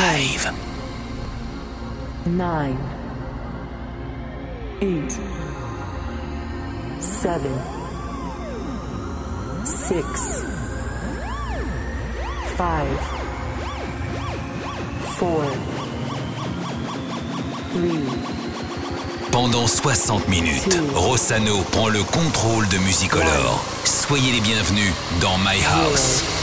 live. Nine, eight, seven, six, five, four, three. Pendant 60 minutes, Rossano prend le contrôle de Musicolor. Soyez les bienvenus dans My House.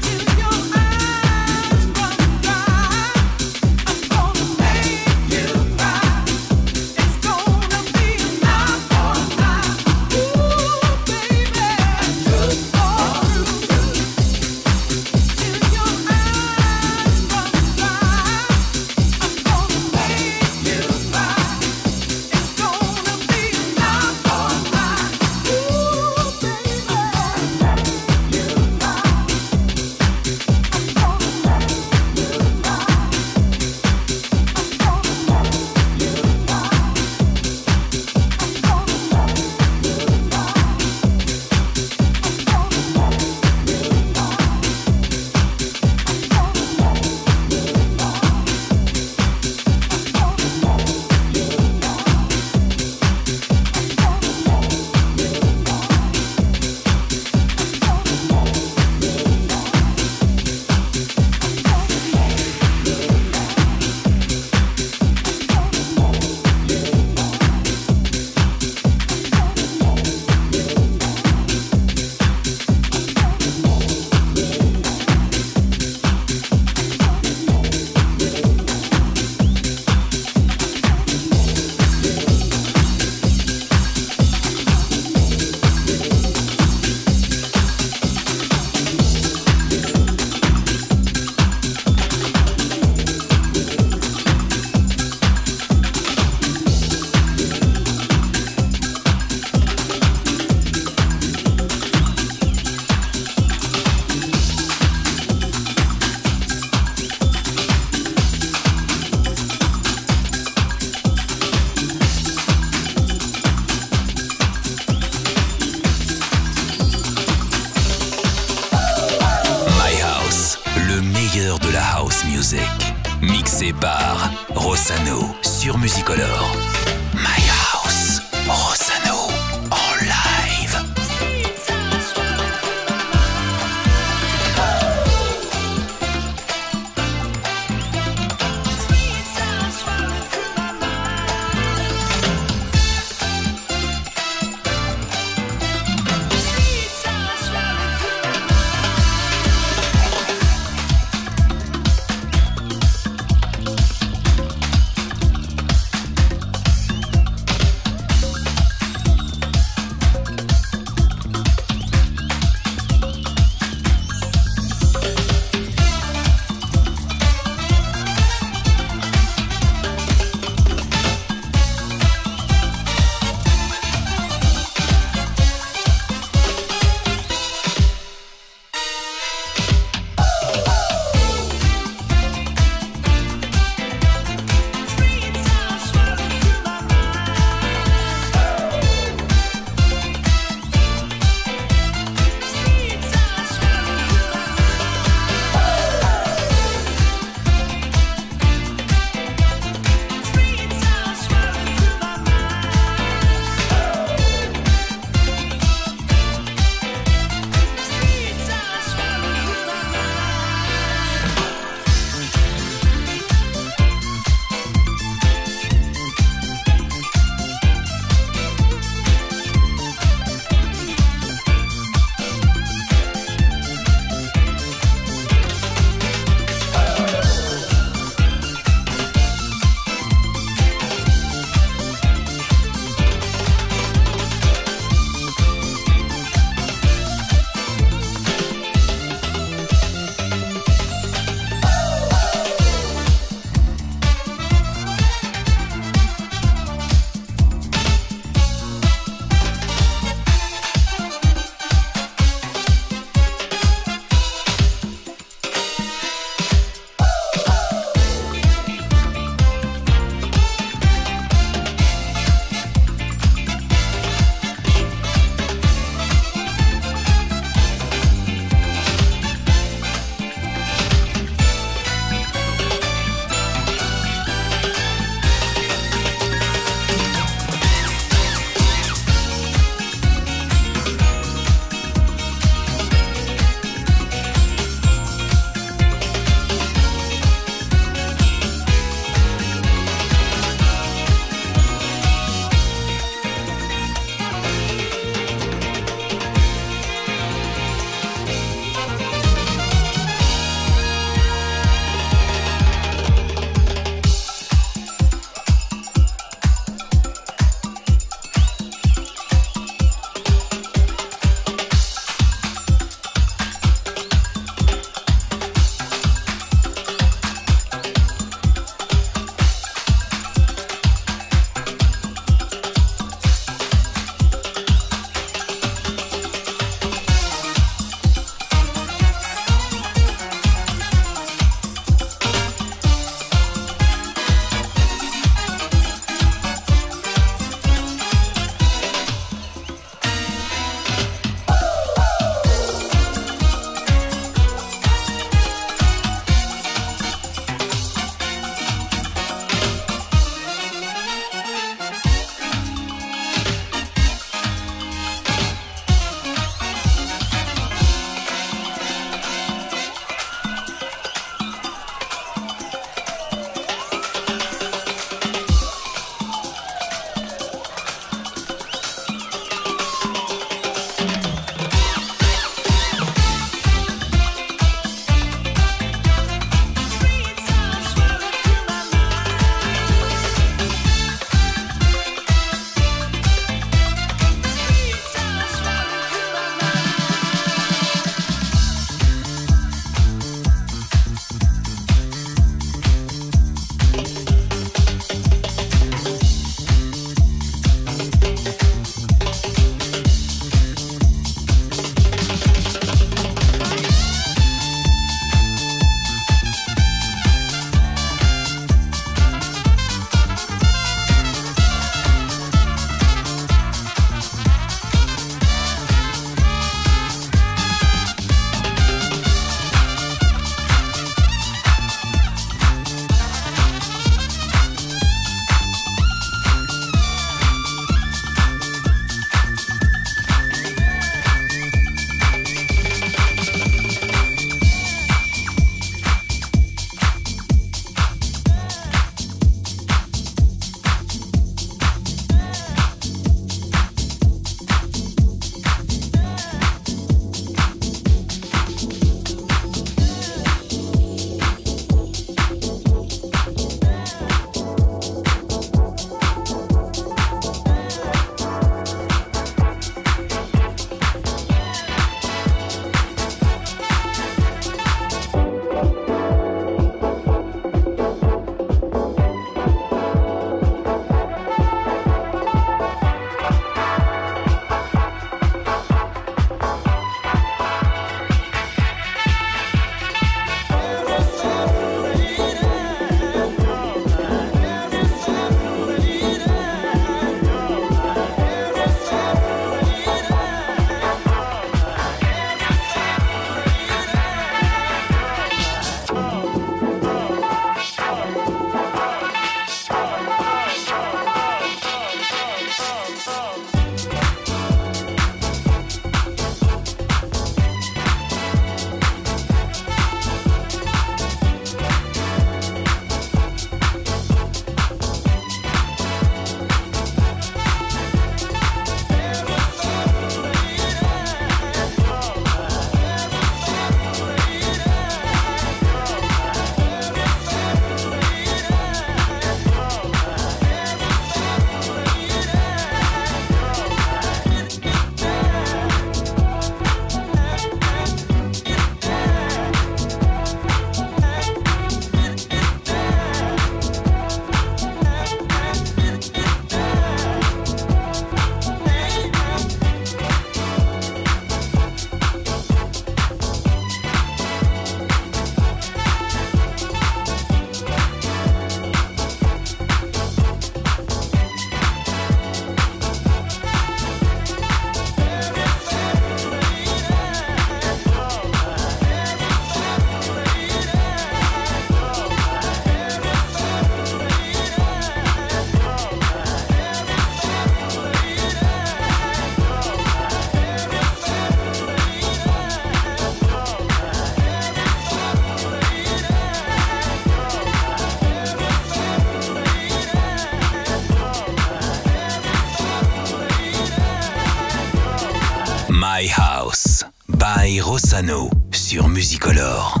Sur Musicolor.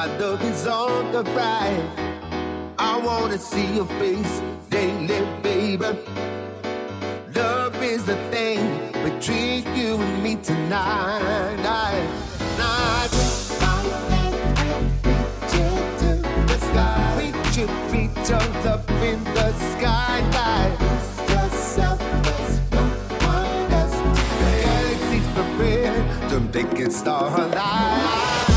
My dog is on the ride. I wanna see your face daily, baby. Love is the thing between you and me tonight. I, I, reach you, reach up in the sky. Yourself Galaxies prepared to make it starlight. Baby,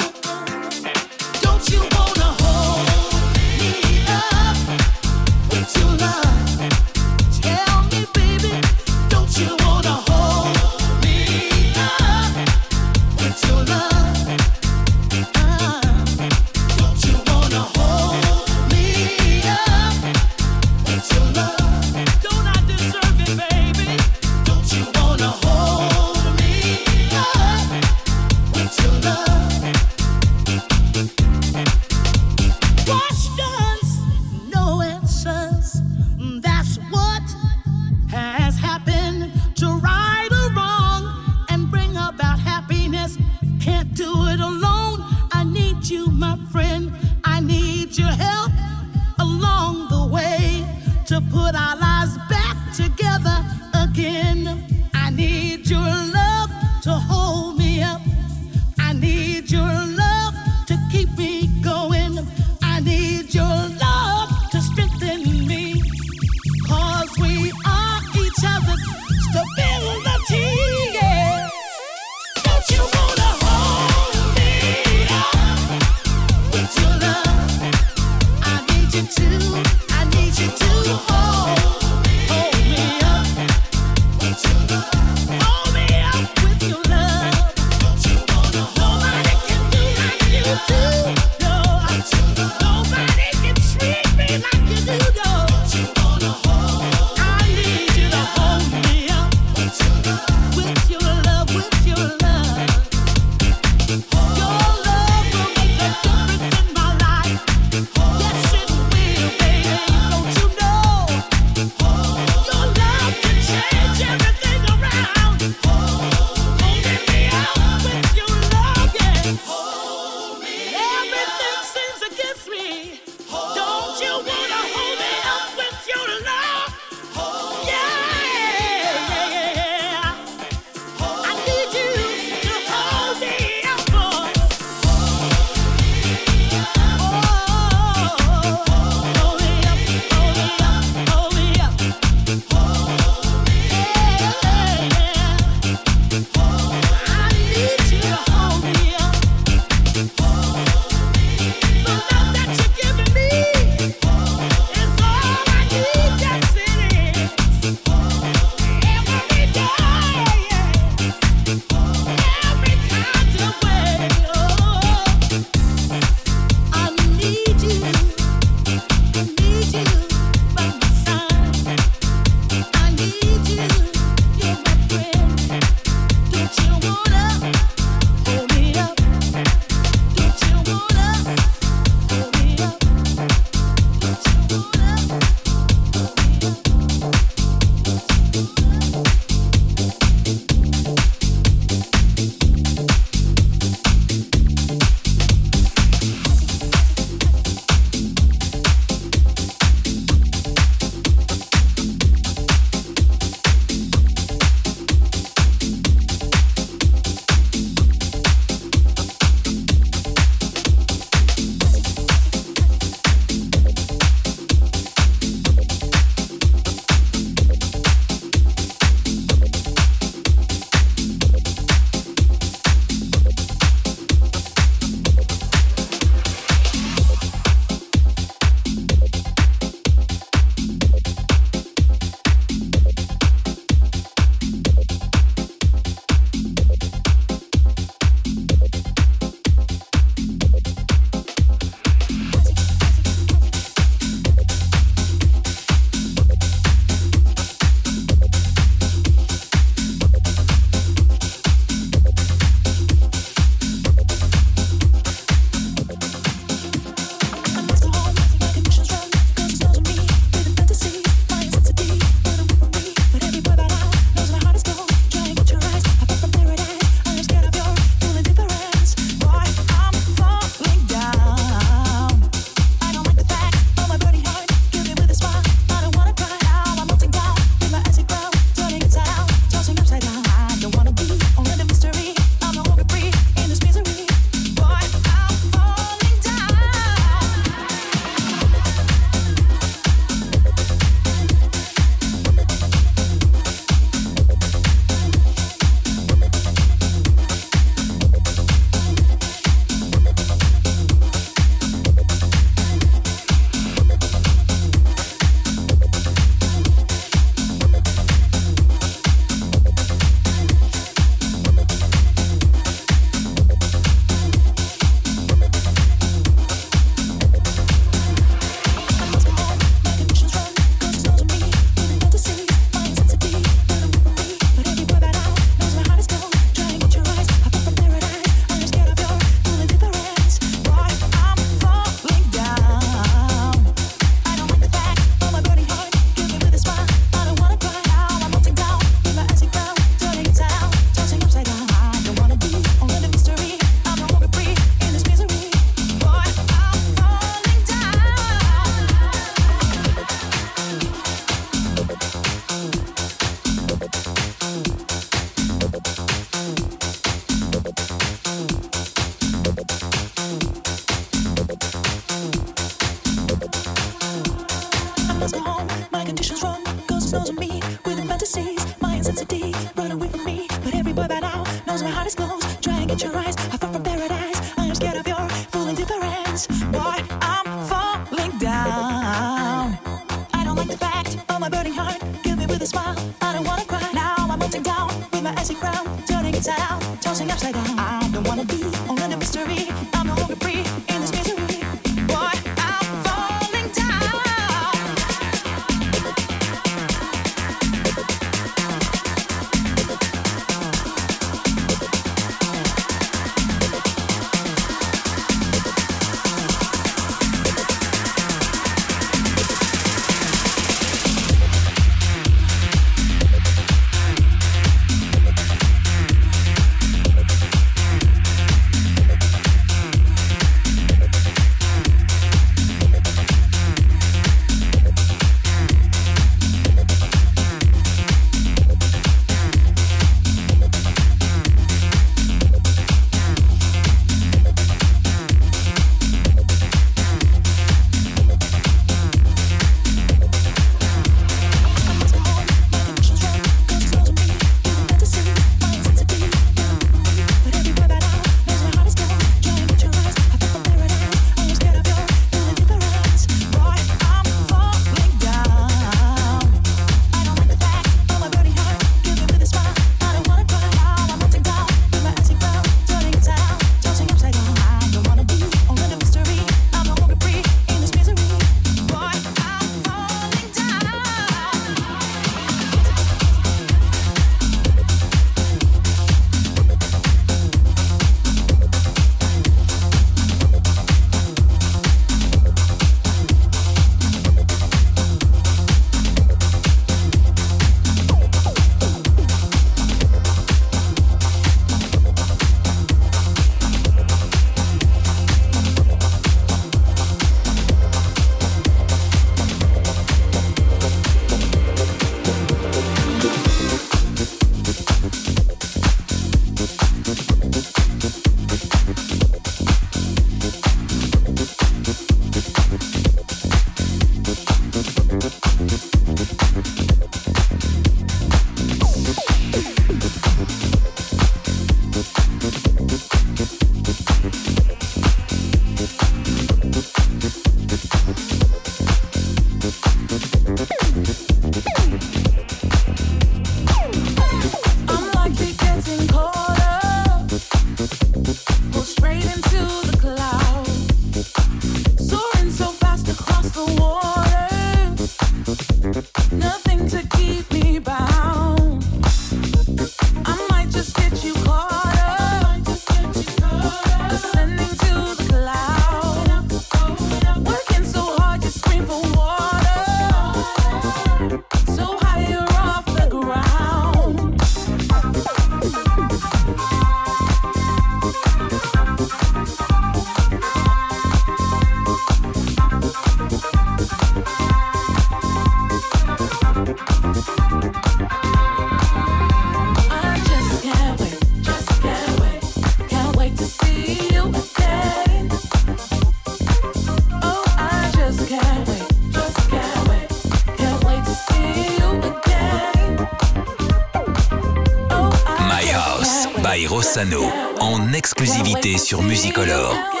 en exclusivité sur Musicolor.